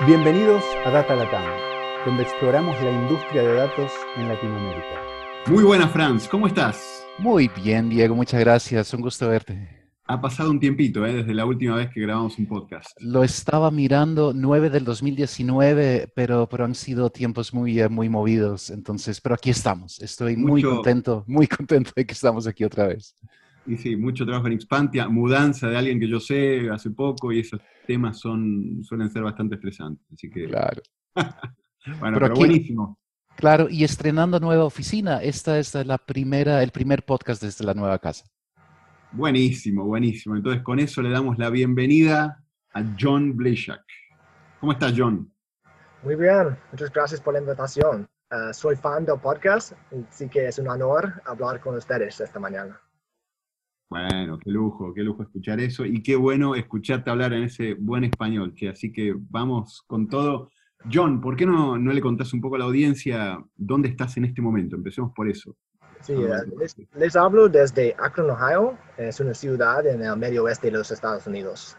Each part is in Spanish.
Bienvenidos a Data Latam, donde exploramos la industria de datos en Latinoamérica. Muy buenas, Franz. ¿Cómo estás? Muy bien, Diego. Muchas gracias. Un gusto verte. Ha pasado un tiempito, ¿eh? desde la última vez que grabamos un podcast. Lo estaba mirando 9 del 2019, pero, pero han sido tiempos muy, eh, muy movidos. Entonces, pero aquí estamos. Estoy muy contento, muy contento de que estamos aquí otra vez. Y sí, mucho trabajo en Expantia, mudanza de alguien que yo sé hace poco y esos temas son, suelen ser bastante estresantes. Así que. Claro. bueno, pero, buenísimo. Claro, y estrenando nueva oficina. Esta es la primera, el primer podcast desde la nueva casa. Buenísimo, buenísimo. Entonces, con eso le damos la bienvenida a John Bleshak. ¿Cómo estás, John? Muy bien, muchas gracias por la invitación. Uh, soy fan del podcast, así que es un honor hablar con ustedes esta mañana. Bueno, qué lujo, qué lujo escuchar eso y qué bueno escucharte hablar en ese buen español, que así que vamos con todo. John, ¿por qué no, no le contás un poco a la audiencia dónde estás en este momento? Empecemos por eso. Sí, eh, les, hablo desde Akron, Ohio. Es una ciudad en el medio oeste de los Estados Unidos.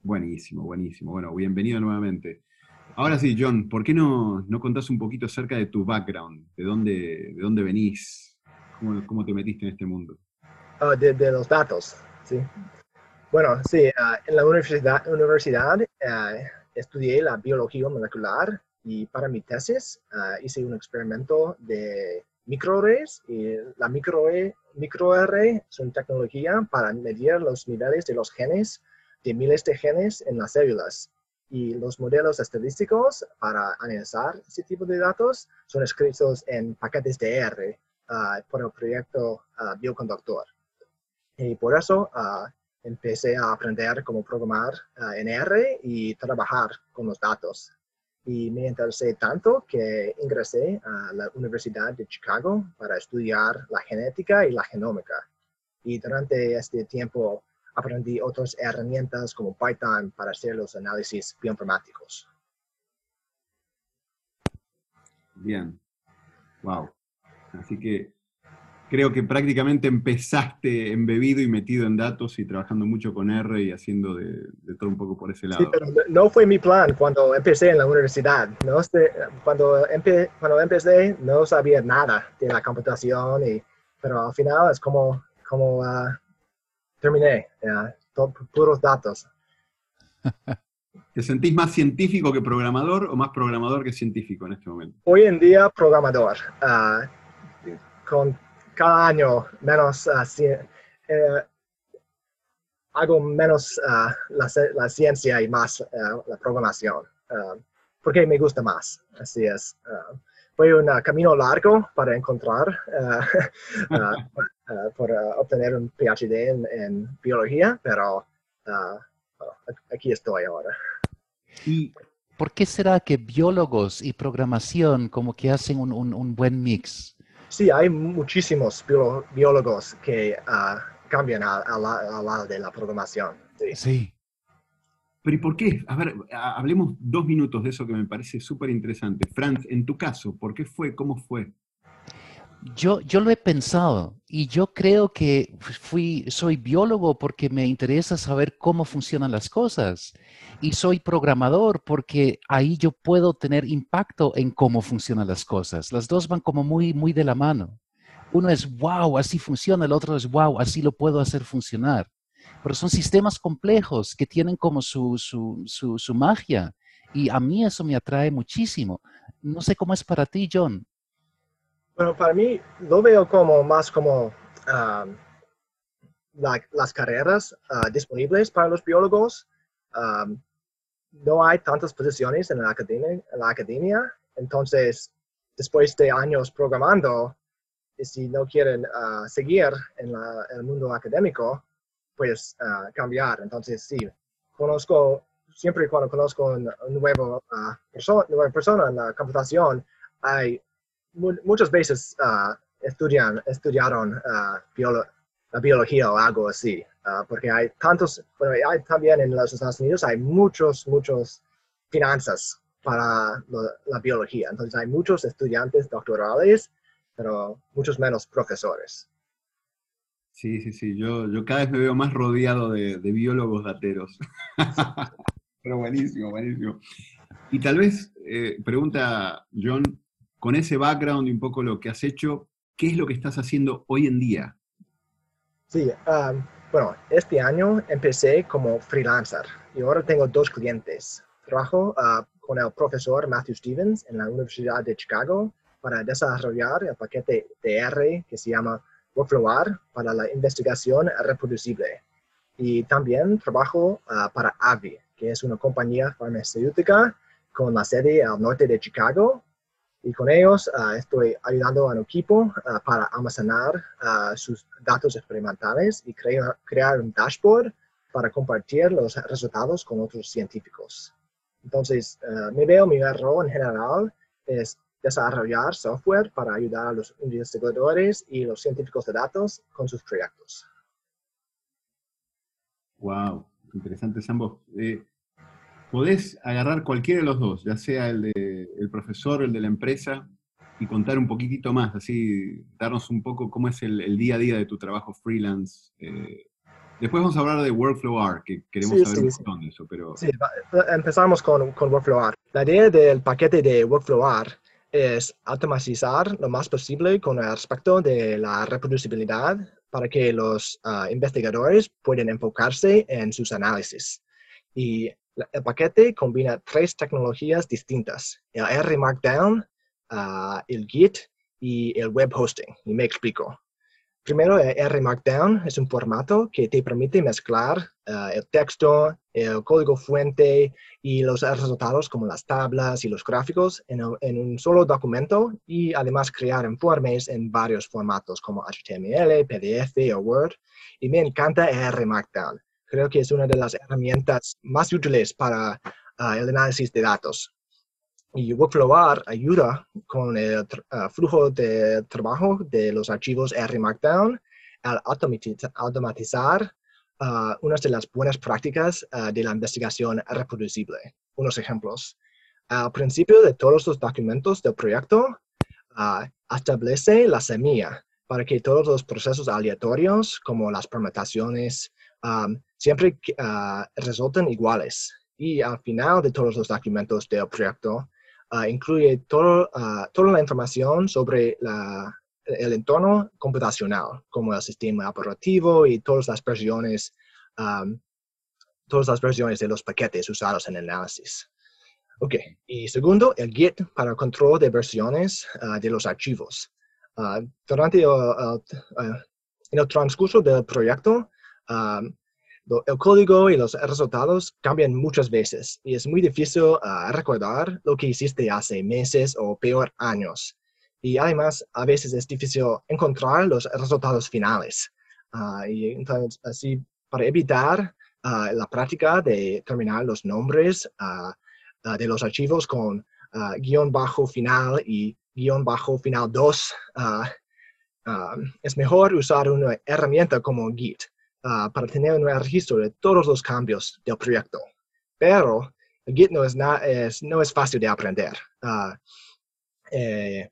Buenísimo, buenísimo. Bueno, bienvenido nuevamente. Ahora sí, John, ¿por qué no, no contás un poquito acerca de tu background? ¿De dónde, de dónde venís? ¿Cómo, ¿Cómo, te metiste en este mundo? Ah, de, los datos, sí. Bueno, sí, ah, en la universidad, universidad ah, estudié la biología molecular y para mi tesis hice un experimento de microarrays y la microarray micro es una tecnología para medir los niveles de los genes, de miles de genes en las células. Y los modelos estadísticos para analizar ese tipo de datos son escritos en paquetes de R ah, por el proyecto uh, Bioconductor. Y por eso uh, empecé a aprender cómo programar en R y trabajar con los datos y me interesé tanto que ingresé a la Universidad de Chicago para estudiar la genética y la genómica. Y durante este tiempo aprendí otras herramientas como Python para hacer los análisis bioinformáticos. Bien. Wow. Así que creo que prácticamente empezaste embebido y metido en datos y trabajando mucho con R y haciendo de, todo un poco por ese lado. Sí, pero no fue mi plan cuando empecé en la universidad. ¿no? Este, cuando, cuando empecé no sabía nada de la computación, y, pero al final es como, como ah, terminé, puros datos. ¿Te sentís más científico que programador o más programador que científico en este momento? Hoy en día programador. Uh, con cada año menos así, eh, hago menos ah, la, ciencia y más ah, la programación, ah, porque me gusta más. Así es. fue un camino largo para encontrar, para obtener un PhD en, biología, pero aquí estoy ahora. ¿Y por qué será que biólogos y programación como que hacen un buen mix? Sí, hay muchísimos biólogos que uh, cambian al lado de la programación. Sí. Pero ¿y por qué? A ver, hablemos dos minutos de eso que me parece súper interesante. Franz, en tu caso, ¿por qué fue? ¿Cómo fue? Yo, yo lo he pensado y yo creo que fui, soy biólogo porque me interesa saber cómo funcionan las cosas y soy programador porque ahí yo puedo tener impacto en cómo funcionan las cosas. Las dos van como muy, muy de la mano. Uno es, wow, así funciona, el otro es, wow, así lo puedo hacer funcionar. Pero son sistemas complejos que tienen como su, su, su, su magia y a mí eso me atrae muchísimo. No sé cómo es para ti, John. Bueno, para mí lo veo como más como um, las carreras uh, disponibles para los biólogos. Um, no hay tantas posiciones en la academia, en la academia entonces después de años programando, si no quieren seguir en, el mundo académico, pues cambiar. Entonces sí, conozco, siempre y cuando conozco una nueva persona en la computación, hay muchas veces uh, estudian, estudiaron uh, la biología o algo así, uh, porque hay tantos, bueno, hay también en los Estados Unidos hay muchos, muchos finanzas para la biología. Entonces hay muchos estudiantes doctorales, pero muchos menos profesores. Sí, sí, sí. Yo, yo cada vez me veo más rodeado de, biólogos dateros. Pero buenísimo, buenísimo. Y tal vez, eh, pregunta John, con ese background y un poco lo que has hecho, ¿qué es lo que estás haciendo hoy en día? Sí, um, bueno, este año empecé como freelancer y ahora tengo dos clientes. Trabajo uh, con el profesor Matthew Stevens en la Universidad de Chicago para desarrollar el paquete de R que se llama Workflow para la investigación reproducible. Y también trabajo uh, para AVI, que es una compañía farmacéutica con la sede al norte de Chicago. Y con ellos uh, estoy ayudando a un equipo uh, para almacenar sus datos experimentales y crear, crear un dashboard para compartir los resultados con otros científicos. Entonces, me veo mi rol en general es desarrollar software para ayudar a los investigadores y los científicos de datos con sus proyectos. Wow, interesantes ambos. Eh, podés agarrar cualquiera de los dos, ya sea el del profesor, el de la empresa, y contar un poquitito más, así darnos un poco cómo es el, día a día de tu trabajo freelance. Eh, después vamos a hablar de Workflow R, que queremos saber un montón de eso, pero... Sí, empezamos con, con Workflow R. La idea del paquete de Workflow R es automatizar lo más posible con respecto de la reproducibilidad para que los ah, investigadores puedan enfocarse en sus análisis. Y el paquete combina tres tecnologías distintas, el R Markdown, ah, el Git y el web hosting. Y me explico. Primero, el R Markdown es un formato que te permite mezclar ah, el texto, el código fuente y los resultados como las tablas y los gráficos en, un solo documento y además crear informes en varios formatos como HTML, PDF o Word. Y me encanta R Markdown. Creo que es una de las herramientas más útiles para ah, el análisis de datos. Y Workflow ayuda con el ah, flujo de trabajo de los archivos R Markdown al automatizar uh, unas de las buenas prácticas uh, de la investigación reproducible. Unos ejemplos. Al principio de todos los documentos del proyecto, uh, establece la semilla para que todos los procesos aleatorios, como las permutaciones, siempre resulten iguales. Y al final de todos los documentos del proyecto, incluye todo, toda la información sobre el entorno computacional, como el sistema operativo y todas las versiones, todas las versiones de los paquetes usados en el análisis. Ok, y segundo, el Git para control de versiones ah, de los archivos. Ah, durante en el transcurso del proyecto, el código y los resultados cambian muchas veces y es muy difícil ah, recordar lo que hiciste hace meses o peor años y además a veces es difícil encontrar los resultados finales. Ah, y entonces, así, para evitar ah, la práctica de terminar los nombres de los archivos con guion bajo final y guion bajo final 2, es mejor usar una herramienta como Git para tener un registro de todos los cambios del proyecto. Pero Git no es, no es fácil de aprender. Eh,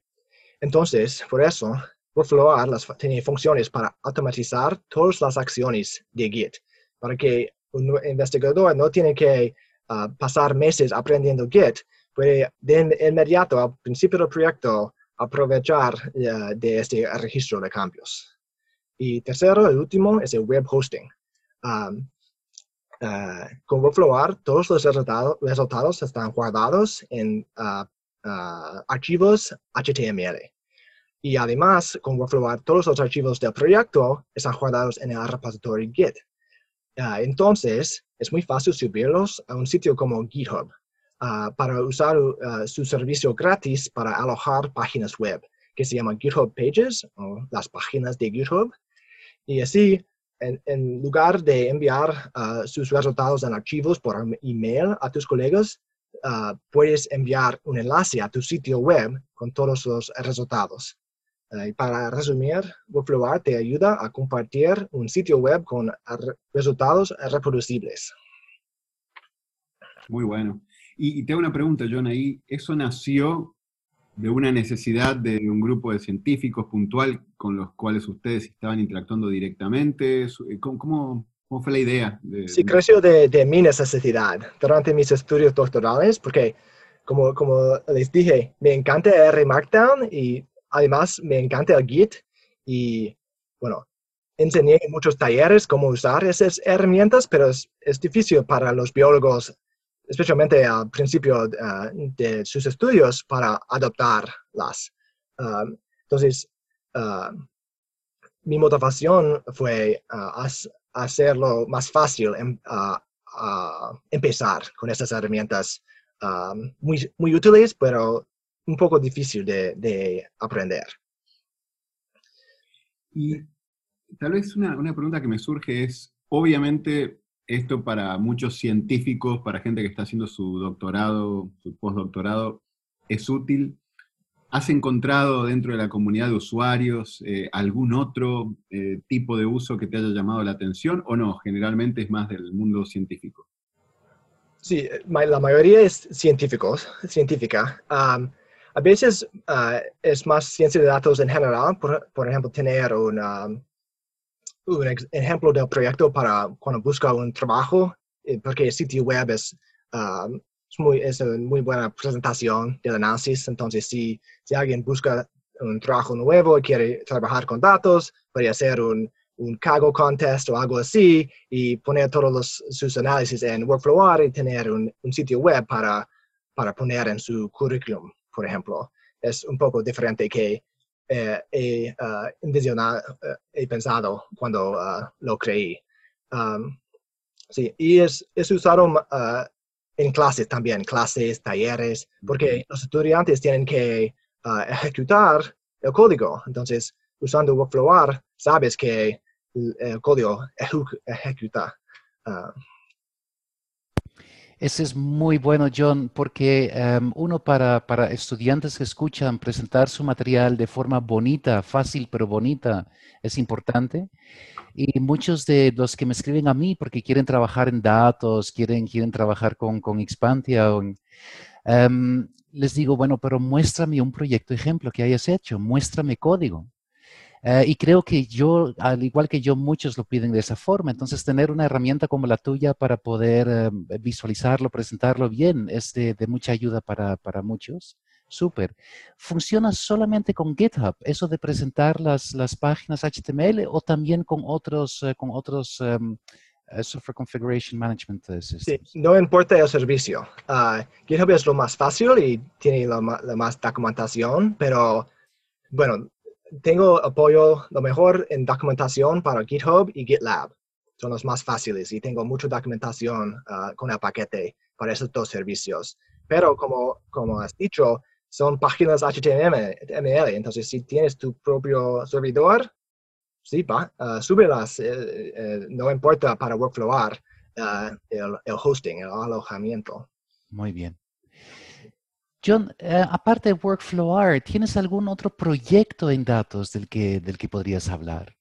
entonces, por eso, Workflow las, tiene funciones para automatizar todas las acciones de Git, para que un investigador no tiene que ah, pasar meses aprendiendo Git, puede de inmediato al principio del proyecto aprovechar eh, de este registro de cambios. Y tercero, el último, es el web hosting. Eh, con Workflow todos los resultados, están guardados en ah, Ah, archivos HTML. Y además, con Workflow todos los archivos del proyecto están guardados en el repositorio Git. Ah, entonces, es muy fácil subirlos a un sitio como GitHub ah, para usar su servicio gratis para alojar páginas web, que se llama GitHub Pages, o las páginas de GitHub. Y así, en, lugar de enviar sus resultados en archivos por email a tus colegas, Ah, puedes enviar un enlace a tu sitio web con todos los resultados. Ah, y para resumir, Workflow te ayuda a compartir un sitio web con resultados reproducibles. Muy bueno. Y, y, tengo una pregunta, John, ahí. ¿Eso nació de una necesidad de un grupo de científicos puntual con los cuales ustedes estaban interactuando directamente? ¿Cómo, ¿Cómo fue la idea? sí, creció de, de, mi necesidad durante mis estudios doctorales, porque como, como les dije, me encanta R Markdown y además me encanta el Git y bueno, enseñé en muchos talleres cómo usar esas herramientas, pero es, es difícil para los biólogos, especialmente al principio uh, de sus estudios, para adoptarlas. Uh, entonces, uh, mi motivación fue hacerlo más fácil em, empezar con estas herramientas muy, muy útiles, pero un poco difícil de, de aprender. Y tal vez una, una, pregunta que me surge es, obviamente, esto para muchos científicos, para gente que está haciendo su doctorado, su postdoctorado, es útil. ¿Has encontrado dentro de la comunidad de usuarios eh, algún otro eh, tipo de uso que te haya llamado la atención o no? Generalmente es más del mundo científico. Sí, la mayoría es científicos, científica. a veces ah, es más ciencia de datos en general, por, por ejemplo, tener un, un ejemplo del proyecto para cuando busca un trabajo, eh, porque el sitio web es, es, muy, es una muy buena presentación del análisis. Entonces, si, si alguien busca un trabajo nuevo y quiere trabajar con datos, puede hacer un, un Kaggle contest o algo así y poner todos los, sus análisis en Workflow y tener un, un, sitio web para, para poner en su currículum, por ejemplo. Es un poco diferente que eh, he uh, he pensado cuando uh, lo creí. Um, sí, y es, es usado en clases también, clases, talleres, porque los estudiantes tienen que ejecutar el código. Entonces, usando Workflow sabes que el código ejecuta. Ese es muy bueno, John, porque em, uno para, para, estudiantes que escuchan presentar su material de forma bonita, fácil pero bonita, es importante. Y muchos de los que me escriben a mí porque quieren trabajar en datos, quieren, quieren trabajar con, con Expantia, em, les digo, bueno, pero muéstrame un proyecto ejemplo que hayas hecho, muéstrame código. Eh, y creo que yo, al igual que yo, muchos lo piden de esa forma. Entonces, tener una herramienta como la tuya para poder eh, visualizarlo, presentarlo bien, es de, mucha ayuda para, para muchos. Súper. ¿Funciona solamente con GitHub, eso de presentar las, las páginas HTML o también con otros, eh, con otros um, Software Configuration Management Systems? Sí, no importa el servicio. Ah, GitHub es lo más fácil y tiene la, la más documentación, pero bueno, tengo apoyo lo mejor en documentación para GitHub y GitLab. Son los más fáciles y tengo mucha documentación ah, con el paquete para esos dos servicios. Pero como, como has dicho, son páginas HTML, entonces si tienes tu propio servidor, sí, va, uh, súbelas, eh, eh, no importa para Workflow uh, el, el hosting, el alojamiento. Muy bien. John, eh, aparte de Workflow ¿tienes algún otro proyecto en datos del que, del que podrías hablar?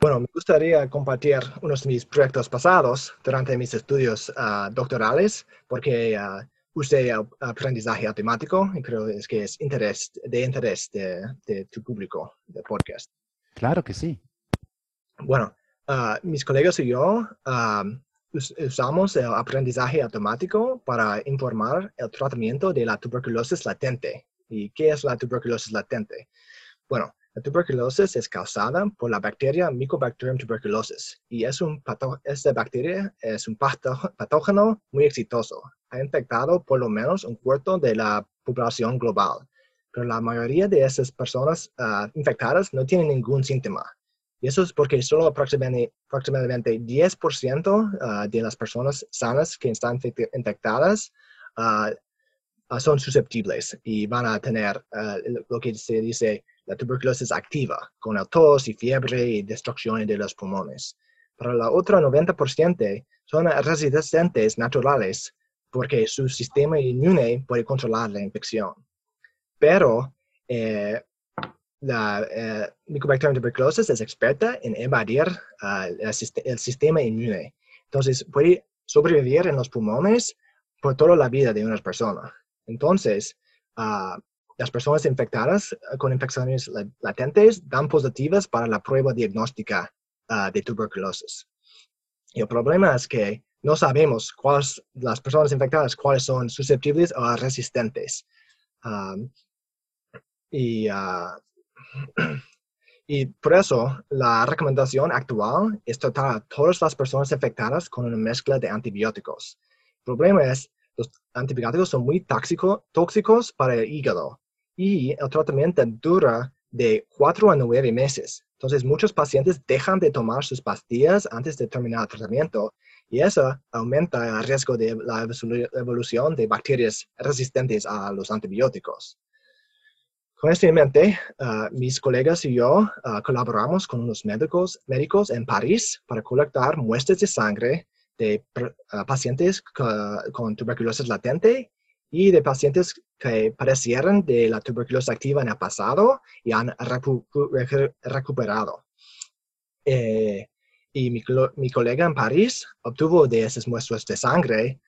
Bueno, me gustaría compartir unos de mis proyectos pasados durante mis estudios ah, doctorales, porque uh, usé aprendizaje automático y creo es que es interés, de interés de, tu público de podcast. Claro que sí. Bueno, ah, mis colegas y yo usamos el aprendizaje automático para informar el tratamiento de la tuberculosis latente. ¿Y qué es la tuberculosis latente? Bueno, la tuberculosis es causada por la bacteria Mycobacterium tuberculosis y es un esta bacteria es un patógeno muy exitoso. Ha infectado por lo menos un cuarto de la población global, pero la mayoría de esas personas ah, infectadas no tienen ningún síntoma. Y eso es porque solo aproximadamente, aproximadamente 10% ah, de las personas sanas que están infectadas ah, son susceptibles y van a tener lo que se dice la tuberculosis activa, con el tos y fiebre y destrucción de los pulmones. Para la otra 90% son resistentes naturales porque su sistema inmune puede controlar la infección. Pero eh, la eh, Mycobacterium tuberculosis es experta en evadir ah, el, sistema inmune. Entonces, puede sobrevivir en los pulmones por toda la vida de una persona. Entonces, ah, las personas infectadas ah, con infecciones latentes dan positivas para la prueba diagnóstica de tuberculosis. Y el problema es que no sabemos cuáles las personas infectadas cuáles son susceptibles o resistentes. Um, y, uh, y por eso la recomendación actual es tratar a todas las personas infectadas con una mezcla de antibióticos. El problema es los antibióticos son muy tóxicos para el hígado y el tratamiento dura de 4 a 9 meses. Entonces, muchos pacientes dejan de tomar sus pastillas antes de terminar el tratamiento y eso aumenta el riesgo de la evolución de bacterias resistentes a los antibióticos. Con esto en mente, ah, mis colegas y yo ah, colaboramos con unos médicos, médicos en París para colectar muestras de sangre de ah, pacientes con tuberculosis latente y de pacientes que padecieron de la tuberculosis activa en el pasado y han recuperado. Eh, y mi, colega en París obtuvo de esas muestras de sangre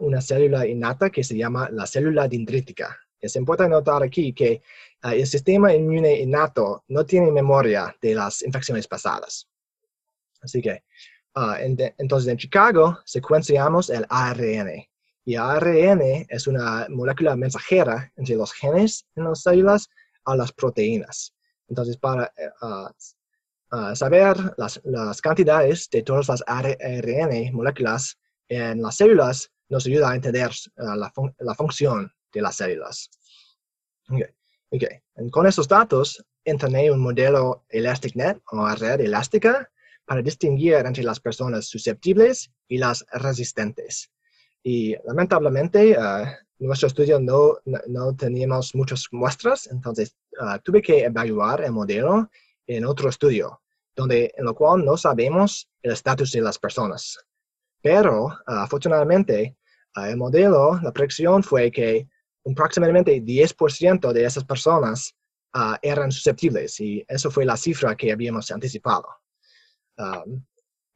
una célula innata que se llama la célula dendrítica. Es importante notar aquí que ah, el sistema inmune innato no tiene memoria de las infecciones pasadas. Así que, ah, entonces en Chicago secuenciamos el ARN y ARN es una molécula mensajera entre los genes en las células a las proteínas. Entonces, para uh, saber las, las, cantidades de todas las ARN moléculas en las células nos ayuda a entender uh, la, fun la, función de las células. Okay. Okay. con esos datos, entrené un modelo ElasticNet o red elástica para distinguir entre las personas susceptibles y las resistentes. Y lamentablemente, uh, nuestro estudio no, no, teníamos muchas muestras, entonces uh, tuve que evaluar el modelo en otro estudio, donde, en lo cual no sabemos el estatus de las personas. Pero, uh, afortunadamente, el modelo, la predicción fue que aproximadamente 10% de esas personas eran susceptibles y eso fue la cifra que habíamos anticipado. Um,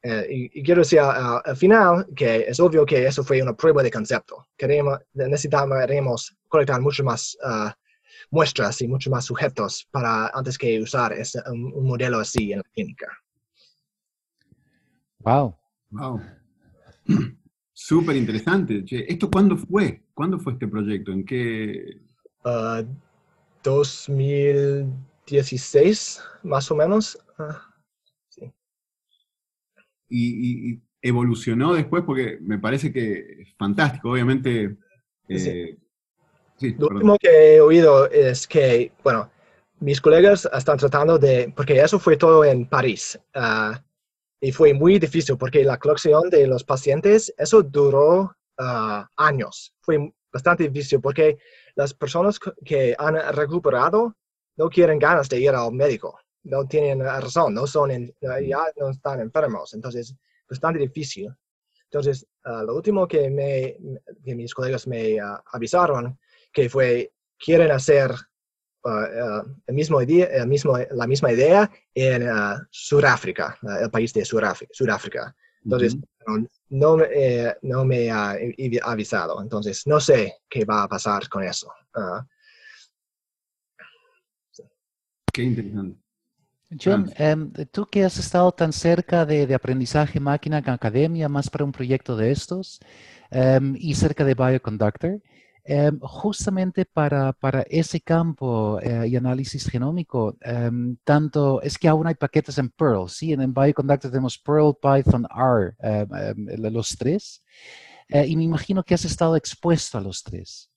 eh, y, quiero decir al final que es obvio que eso fue una prueba de concepto. Queremos, necesitamos colectar mucho más uh, muestras y muchos más sujetos para antes que usar ese, un, modelo así en la clínica. Wow. Wow. Súper interesante. ¿Esto cuándo fue? ¿Cuándo fue este proyecto? ¿En qué? 2016, uh, más o menos. Uh, y, evolucionó después porque me parece que es fantástico, obviamente. Eh, Lo último que he oído es que, bueno, mis colegas están tratando de, porque eso fue todo en París, ah, y fue muy difícil porque la colección de los pacientes, eso duró ah, años, fue bastante difícil porque las personas que han recuperado no quieren ganas de ir al médico no tienen razón, no son ya no están enfermos, entonces bastante difícil. Entonces, ah, lo último que, me, que mis colegas me ah, avisaron que fue, quieren hacer uh, el mismo idea, el mismo, la misma idea en Sudáfrica, el país de Sudáfrica. Entonces, no, eh, no, me ha avisado, entonces no sé qué va a pasar con eso. Qué interesante. John, em, tú que has estado tan cerca de, aprendizaje máquina en academia, más para un proyecto de estos, em, y cerca de Bioconductor, em, justamente para, ese campo eh, y análisis genómico, tanto es que aún hay paquetes en Perl, ¿sí? En, en Bioconductor tenemos Perl, Python, R, los tres, eh, y me imagino que has estado expuesto a los tres.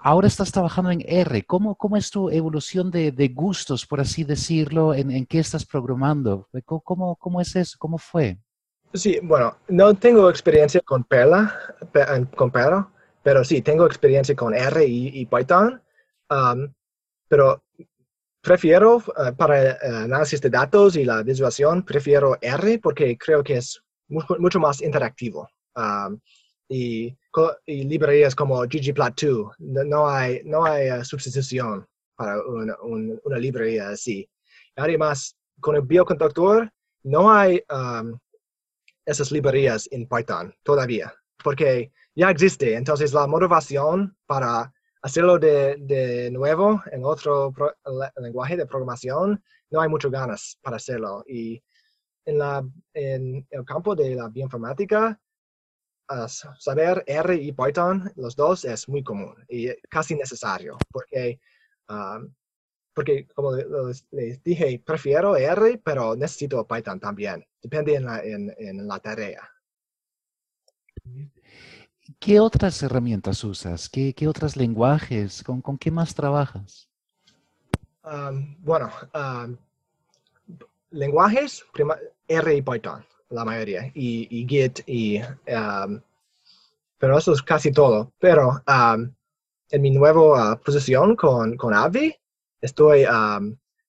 Ahora estás trabajando en R. ¿Cómo, es tu evolución de, gustos, por así decirlo? ¿En, qué estás programando? ¿Cómo, ¿Cómo, es eso? ¿Cómo fue? Sí, bueno, no tengo experiencia con Perla, con Perla, pero sí, tengo experiencia con R y, Python. Um, pero prefiero, uh, para el análisis de datos y la visualización, prefiero R porque creo que es mucho, más interactivo. Um, y, librerías como ggplot2. No hay, no hay uh, sustitución para una, una, librería así. Además, con el bioconductor no hay um, esas librerías en Python todavía, porque ya existe. Entonces, la motivación para hacerlo de, de nuevo en otro lenguaje de programación, no hay muchas ganas para hacerlo. Y en, la, en el campo de la bioinformática, saber R y Python, los dos, es muy común y casi necesario, porque, um, porque como les, les, dije, prefiero R, pero necesito Python también. Depende en la, en, en la tarea. ¿Qué otras herramientas usas? ¿Qué, qué otros lenguajes? ¿Con, ¿Con, qué más trabajas? Um, bueno, um, lenguajes, prima, R y Python, la mayoría, y, y Git, y, um, pero eso es casi todo. Pero en mi nueva uh, posición con, con Avi, estoy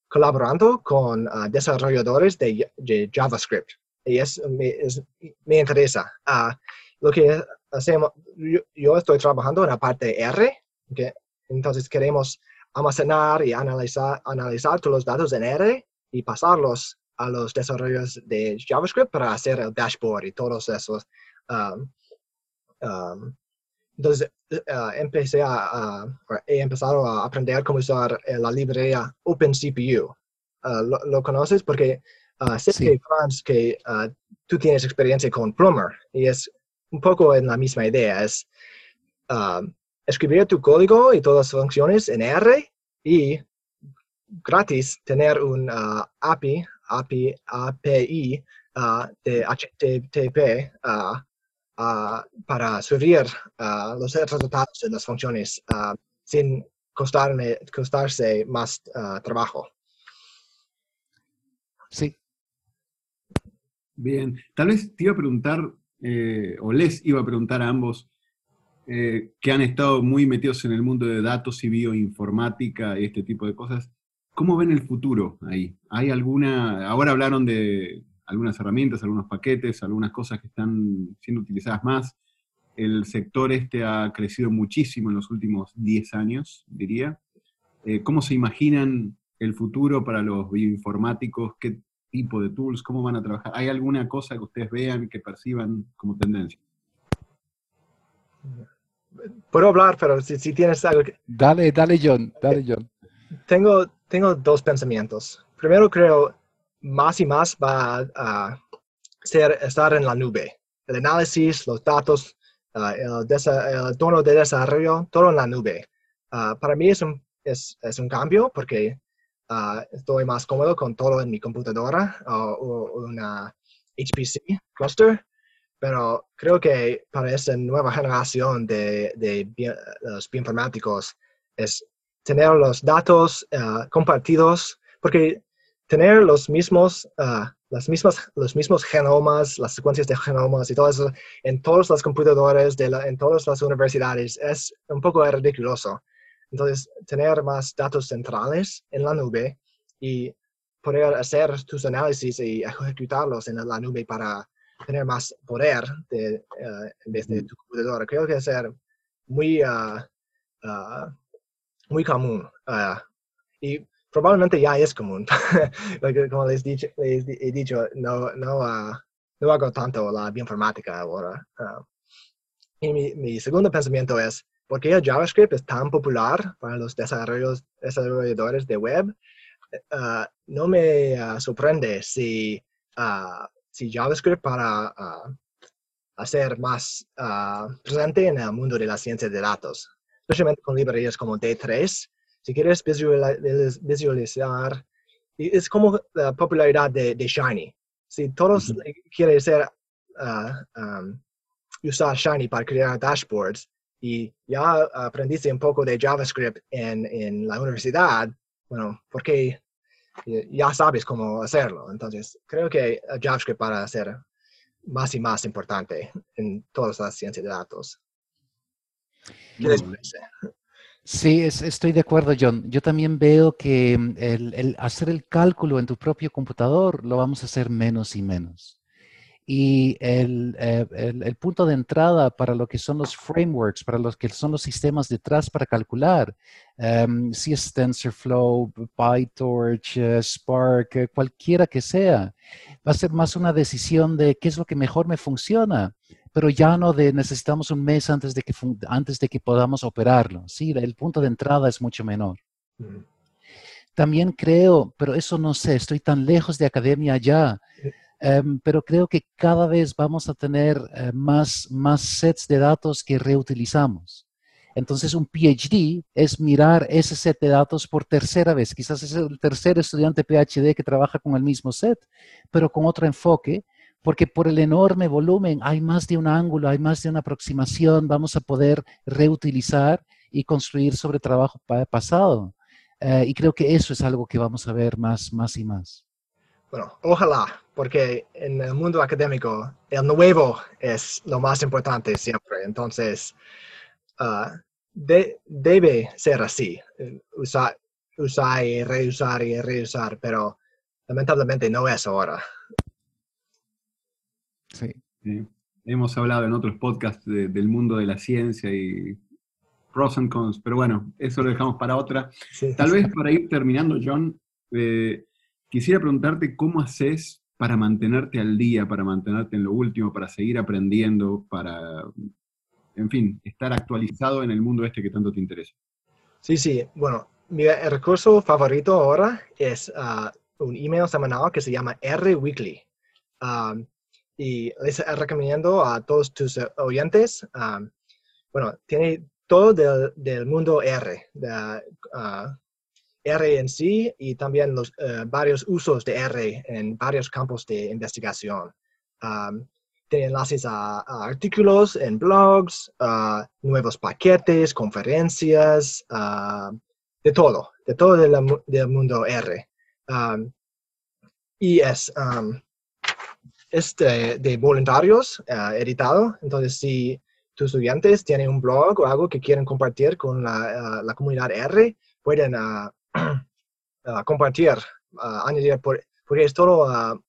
colaborando con uh, desarrolladores de, de, JavaScript. Y es, me, es, me interesa. Uh, lo que hacemos, yo, yo, estoy trabajando en la parte R, ¿okay? entonces queremos almacenar y analizar, analizar todos los datos en R y pasarlos a los desarrollos de JavaScript para hacer el dashboard y todos esos. Um, um, entonces, uh, empecé a, uh, he empezado a aprender cómo usar eh, la librería OpenCPU. Uh, ¿lo, ¿lo, conoces? Porque sé sí. que, Franz, que tú tienes experiencia con Plumber y es un poco en la misma idea. Es escribir tu código y todas las funciones en R y gratis tener un API API, API uh, de HTTP para subir los resultados de las funciones sin costarme, costarse más trabajo. Sí. Bien, tal vez te iba a preguntar, eh, o les iba a preguntar a ambos, eh, que han estado muy metidos en el mundo de datos y bioinformática y este tipo de cosas, ¿Cómo ven el futuro ahí? ¿Hay alguna, ahora hablaron de algunas herramientas, algunos paquetes, algunas cosas que están siendo utilizadas más? El sector este ha crecido muchísimo en los últimos 10 años, diría. Eh, ¿Cómo se imaginan el futuro para los bioinformáticos? ¿Qué tipo de tools? ¿Cómo van a trabajar? ¿Hay alguna cosa que ustedes vean, que perciban como tendencia? Puedo hablar, pero si, si tienes algo que... Dale, dale John, dale John. Tengo, tengo dos pensamientos. Primero creo, más y más va a ser, estar en la nube. El análisis, los datos, uh, el, el, tono de desarrollo, todo en la nube. Uh, para mí es un, es, es un cambio porque uh, estoy más cómodo con todo en mi computadora o una HPC cluster, pero creo que para esta nueva generación de, de, los bioinformáticos es tener los datos uh, compartidos, porque tener los mismos, uh, las mismas, los mismos genomas, las secuencias de genomas y todo eso en todas las computadoras, de la, en todas las universidades, es un poco ridiculoso. Entonces, tener más datos centrales en la nube y poder hacer tus análisis y ejecutarlos en la nube para tener más poder de, uh, desde tu computadora. Creo que es ser muy muy común. Uh, y probablemente ya es común. Como les, dicho, les, he dicho, no, no, uh, no hago tanto la bioinformática ahora. Uh, y mi, mi, segundo pensamiento es, ¿por qué JavaScript es tan popular para los desarrolladores de web? no me sorprende si, si JavaScript para hacer más presente en el mundo de la ciencia de datos especialmente con librerías como D3. Si quieres visualizar, es como la popularidad de, de Shiny. Si todos uh -huh. quieren ser, uh, um, usar Shiny para crear dashboards y ya aprendiste un poco de JavaScript en, en la universidad, bueno, porque ya sabes cómo hacerlo. Entonces, creo que JavaScript para ser más y más importante en todas las ciencias de datos. Sí, es, estoy de acuerdo, John. Yo también veo que mm, el, el, hacer el cálculo en tu propio computador lo vamos a hacer menos y menos. Y el, eh, el, el, punto de entrada para lo que son los frameworks, para los que son los sistemas detrás para calcular, um, si es TensorFlow, PyTorch, uh, Spark, uh, cualquiera que sea, va a ser más una decisión de qué es lo que mejor me funciona pero ya no de necesitamos un mes antes de que, antes de que podamos operarlo. Sí, el punto de entrada es mucho menor. También creo, pero eso no sé, estoy tan lejos de academia ya. Em, pero creo que cada vez vamos a tener eh, más, más sets de datos que reutilizamos. Entonces, un PhD es mirar ese set de datos por tercera vez. Quizás es el tercer estudiante PhD que trabaja con el mismo set, pero con otro enfoque, porque por el enorme volumen hay más de un ángulo, hay más de una aproximación, vamos a poder reutilizar y construir sobre trabajo pasado. Eh, y creo que eso es algo que vamos a ver más, más y más. Bueno, ojalá, porque en el mundo académico el nuevo es lo más importante siempre. Entonces, ah, debe ser así, usar, usar y reusar y reusar, pero lamentablemente no es ahora. Sí. Hemos hablado en otros podcasts del mundo de la ciencia y pros and cons, pero bueno, eso lo dejamos para otra. Tal vez para ir terminando, John, eh, Quisiera preguntarte cómo haces para mantenerte al día, para mantenerte en lo último, para seguir aprendiendo, para, en fin, estar actualizado en el mundo este que tanto te interesa. Sí, sí. Bueno, mi recurso favorito ahora es ah, un email semanal que se llama R Weekly. Ah, y les recomiendo a todos tus oyentes. Ah, bueno, tiene todo del, mundo R, R en sí y también los eh, varios usos de R en varios campos de investigación. tiene enlaces a, artículos en blogs, nuevos paquetes, conferencias, de todo, de todo del mundo R. y es, de, voluntarios uh, editado, entonces si tus estudiantes tienen un blog o algo que quieren compartir con la, uh, comunidad R, pueden uh, compartir, añadir, por, porque es todo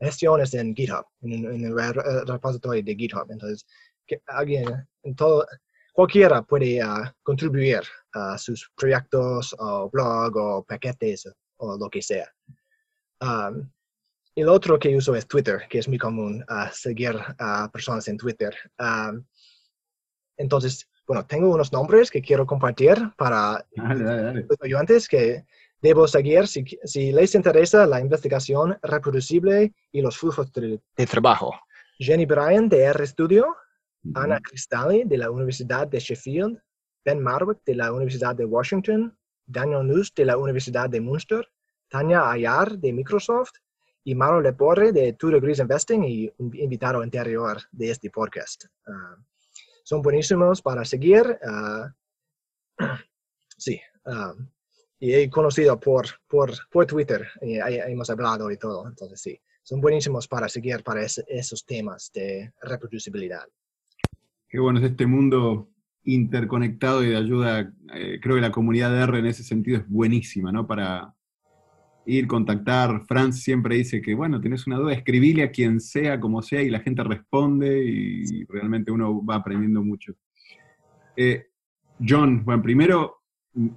gestiones en GitHub, en, el repositorio de GitHub. Entonces, que alguien, en todo, cualquiera puede contribuir a sus proyectos o blog o paquetes o lo que sea. el otro que uso es Twitter, que es muy común seguir a personas en Twitter. entonces, bueno, tengo unos nombres que quiero compartir para los oyentes que debo seguir si, les interesa la investigación reproducible y los flujos de, trabajo. Jenny Bryan de RStudio, Ana Cristalli de la Universidad de Sheffield, Ben Marwick de la Universidad de Washington, Daniel Nuss de la Universidad de Munster, Tania Ayar de Microsoft. Y Maro Leporre de Two Degrees Investing y un invitado anterior de este podcast. Ah, son buenísimos para seguir. Ah, sí, ah, y he conocido por, por, por Twitter, y hemos hablado y todo, entonces sí, son buenísimos para seguir para esos temas de reproducibilidad. Qué bueno es este mundo interconectado y de ayuda. Eh, creo que la comunidad de R en ese sentido es buenísima, ¿no? Para ir, contactar. Franz siempre dice que, bueno, tenés una duda, escribile a quien sea, como sea, y la gente responde y realmente uno va aprendiendo mucho. Eh, John, bueno, primero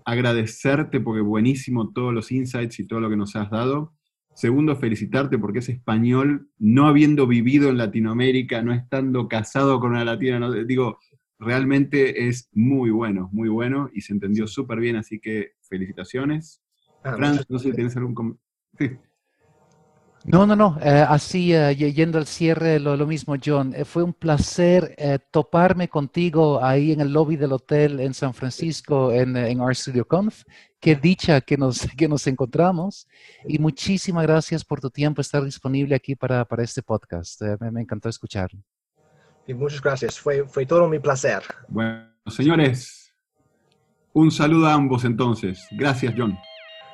agradecerte porque buenísimo todos los insights y todo lo que nos has dado. Segundo, felicitarte porque es español, no habiendo vivido en Latinoamérica, no estando casado con una latina, no, digo, realmente es muy bueno, muy bueno y se entendió súper bien, así que felicitaciones. Ah, Franz, no sé si tienes algún No, no, no. Eh, así, eh, yendo al cierre, lo, mismo, John. Eh, fue un placer toparme contigo ahí en el lobby del hotel en San Francisco, en, en RStudio Conf. Qué dicha que nos, que nos encontramos. Y muchísimas gracias por tu tiempo, estar disponible aquí para, para este podcast. Me, me, encantó escuchar. Y muchas gracias. Fue, fue todo mi placer. Bueno, señores, un saludo a ambos entonces. Gracias, John